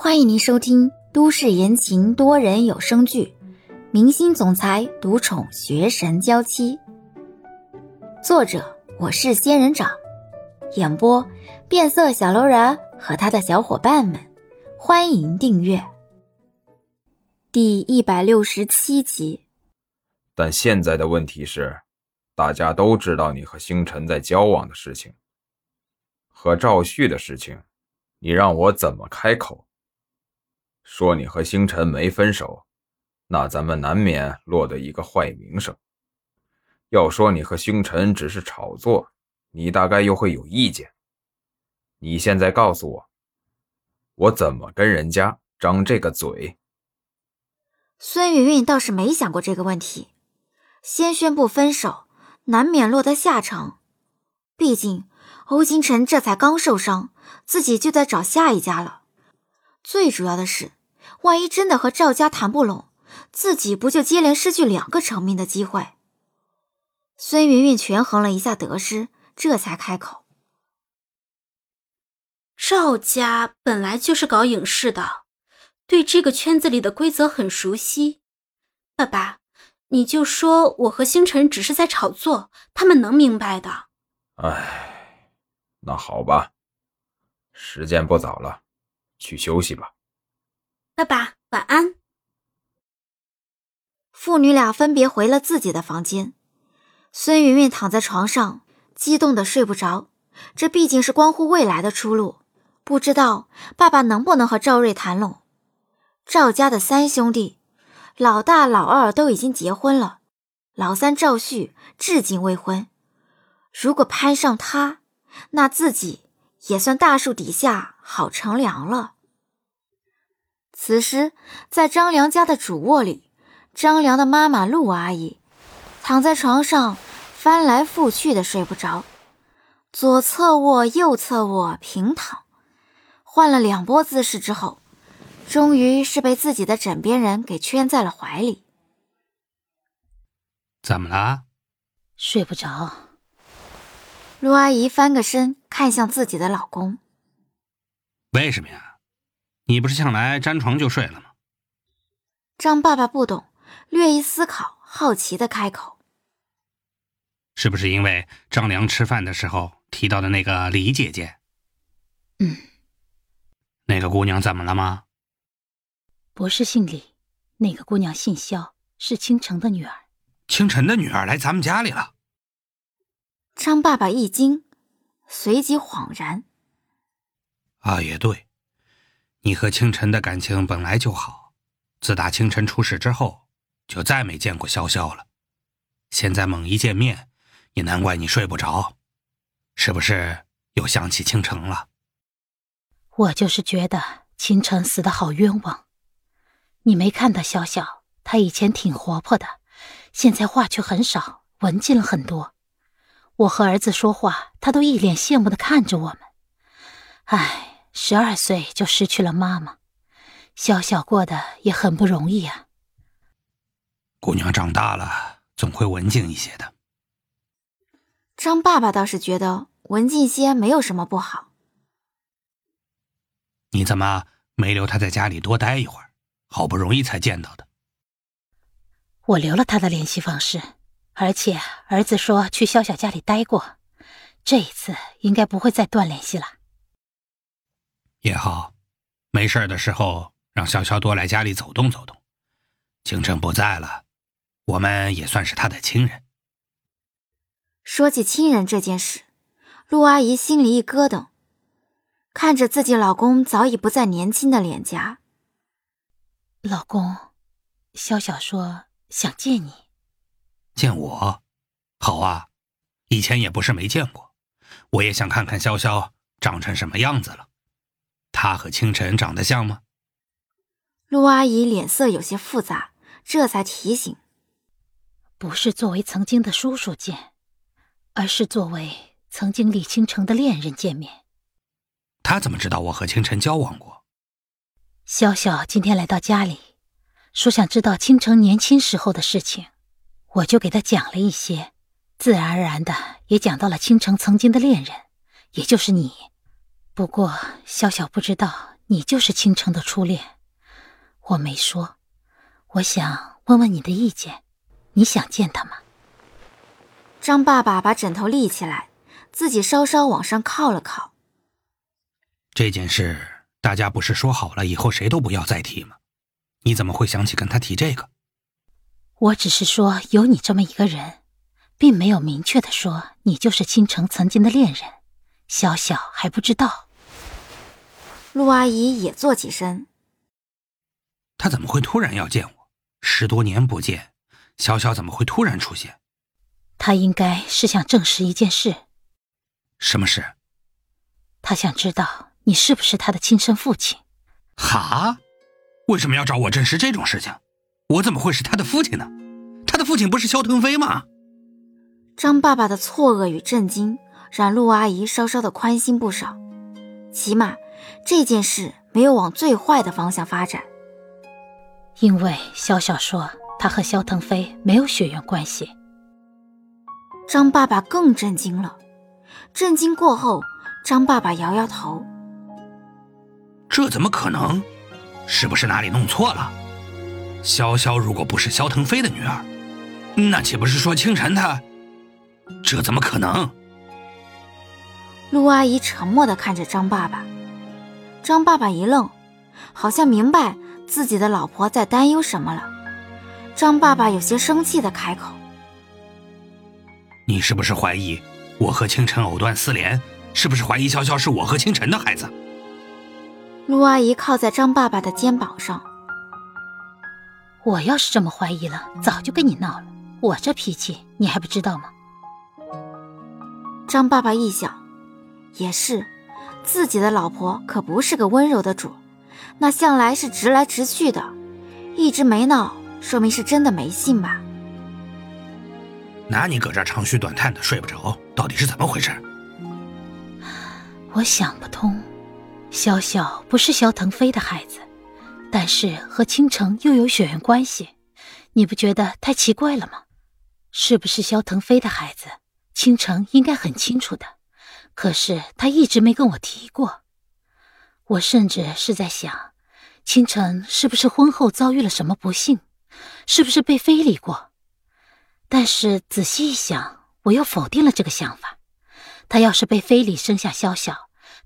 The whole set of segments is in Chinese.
欢迎您收听都市言情多人有声剧《明星总裁独宠学神娇妻》，作者我是仙人掌，演播变色小楼人和他的小伙伴们。欢迎订阅第一百六十七集。但现在的问题是，大家都知道你和星辰在交往的事情，和赵旭的事情，你让我怎么开口？说你和星辰没分手，那咱们难免落得一个坏名声。要说你和星辰只是炒作，你大概又会有意见。你现在告诉我，我怎么跟人家张这个嘴？孙云云倒是没想过这个问题，先宣布分手，难免落得下场。毕竟欧星辰这才刚受伤，自己就在找下一家了。最主要的是。万一真的和赵家谈不拢，自己不就接连失去两个成名的机会？孙云云权衡了一下得失，这才开口：“赵家本来就是搞影视的，对这个圈子里的规则很熟悉。爸爸，你就说我和星辰只是在炒作，他们能明白的。”哎，那好吧，时间不早了，去休息吧。爸爸，晚安。父女俩分别回了自己的房间。孙云云躺在床上，激动的睡不着。这毕竟是关乎未来的出路，不知道爸爸能不能和赵瑞谈拢。赵家的三兄弟，老大、老二都已经结婚了，老三赵旭至今未婚。如果攀上他，那自己也算大树底下好乘凉了。此时，在张良家的主卧里，张良的妈妈陆阿姨躺在床上翻来覆去的睡不着，左侧卧、右侧卧平躺，换了两波姿势之后，终于是被自己的枕边人给圈在了怀里。怎么了？睡不着。陆阿姨翻个身，看向自己的老公。为什么呀？你不是向来沾床就睡了吗？张爸爸不懂，略一思考，好奇的开口：“是不是因为张良吃饭的时候提到的那个李姐姐？”“嗯。”“那个姑娘怎么了吗？”“不是姓李，那个姑娘姓肖，是倾城的女儿。”“倾城的女儿来咱们家里了。”张爸爸一惊，随即恍然：“啊，也对。”你和清晨的感情本来就好，自打清晨出事之后，就再没见过潇潇了。现在猛一见面，也难怪你睡不着，是不是又想起清晨了？我就是觉得清晨死的好冤枉。你没看到潇潇，她以前挺活泼的，现在话却很少，文静了很多。我和儿子说话，他都一脸羡慕的看着我们。唉。十二岁就失去了妈妈，小小过得也很不容易啊。姑娘长大了，总会文静一些的。张爸爸倒是觉得文静些没有什么不好。你怎么没留他在家里多待一会儿？好不容易才见到的。我留了他的联系方式，而且儿子说去小小家里待过，这一次应该不会再断联系了。也好，没事的时候让潇潇多来家里走动走动。清晨不在了，我们也算是他的亲人。说起亲人这件事，陆阿姨心里一咯噔，看着自己老公早已不再年轻的脸颊。老公，潇潇说想见你。见我？好啊，以前也不是没见过，我也想看看潇潇长成什么样子了。他和清晨长得像吗？陆阿姨脸色有些复杂，这才提醒：“不是作为曾经的叔叔见，而是作为曾经李倾城的恋人见面。”他怎么知道我和清晨交往过？小小今天来到家里，说想知道倾城年轻时候的事情，我就给他讲了一些，自然而然的也讲到了倾城曾经的恋人，也就是你。不过，小小不知道你就是倾城的初恋，我没说。我想问问你的意见，你想见他吗？张爸爸把枕头立起来，自己稍稍往上靠了靠。这件事大家不是说好了以后谁都不要再提吗？你怎么会想起跟他提这个？我只是说有你这么一个人，并没有明确的说你就是倾城曾经的恋人。小小还不知道。陆阿姨也坐起身。他怎么会突然要见我？十多年不见，小小怎么会突然出现？他应该是想证实一件事。什么事？他想知道你是不是他的亲生父亲。哈？为什么要找我证实这种事情？我怎么会是他的父亲呢？他的父亲不是萧腾飞吗？张爸爸的错愕与震惊让陆阿姨稍稍的宽心不少，起码这件事没有往最坏的方向发展。因为小小说他和萧腾飞没有血缘关系。张爸爸更震惊了，震惊过后，张爸爸摇摇头：“这怎么可能？是不是哪里弄错了？潇潇如果不是萧腾飞的女儿，那岂不是说清晨他？这怎么可能？”陆阿姨沉默的看着张爸爸，张爸爸一愣，好像明白。自己的老婆在担忧什么了？张爸爸有些生气的开口：“你是不是怀疑我和清晨藕断丝连？是不是怀疑潇潇是我和清晨的孩子？”陆阿姨靠在张爸爸的肩膀上：“我要是这么怀疑了，早就跟你闹了。我这脾气你还不知道吗？”张爸爸一想，也是，自己的老婆可不是个温柔的主。那向来是直来直去的，一直没闹，说明是真的没信吧？那你搁这长吁短叹的睡不着，到底是怎么回事？我想不通，潇潇不是萧腾飞的孩子，但是和倾城又有血缘关系，你不觉得太奇怪了吗？是不是萧腾飞的孩子，倾城应该很清楚的，可是他一直没跟我提过。我甚至是在想，清晨是不是婚后遭遇了什么不幸，是不是被非礼过？但是仔细一想，我又否定了这个想法。他要是被非礼生下潇潇，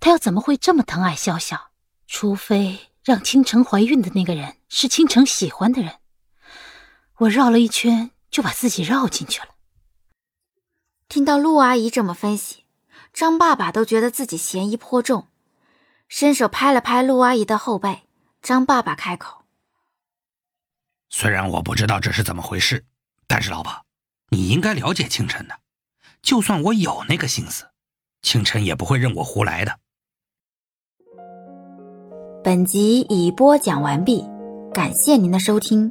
他又怎么会这么疼爱潇潇？除非让倾城怀孕的那个人是倾城喜欢的人。我绕了一圈，就把自己绕进去了。听到陆阿姨这么分析，张爸爸都觉得自己嫌疑颇重。伸手拍了拍陆阿姨的后背，张爸爸开口：“虽然我不知道这是怎么回事，但是老婆，你应该了解清晨的。就算我有那个心思，清晨也不会任我胡来的。”本集已播讲完毕，感谢您的收听。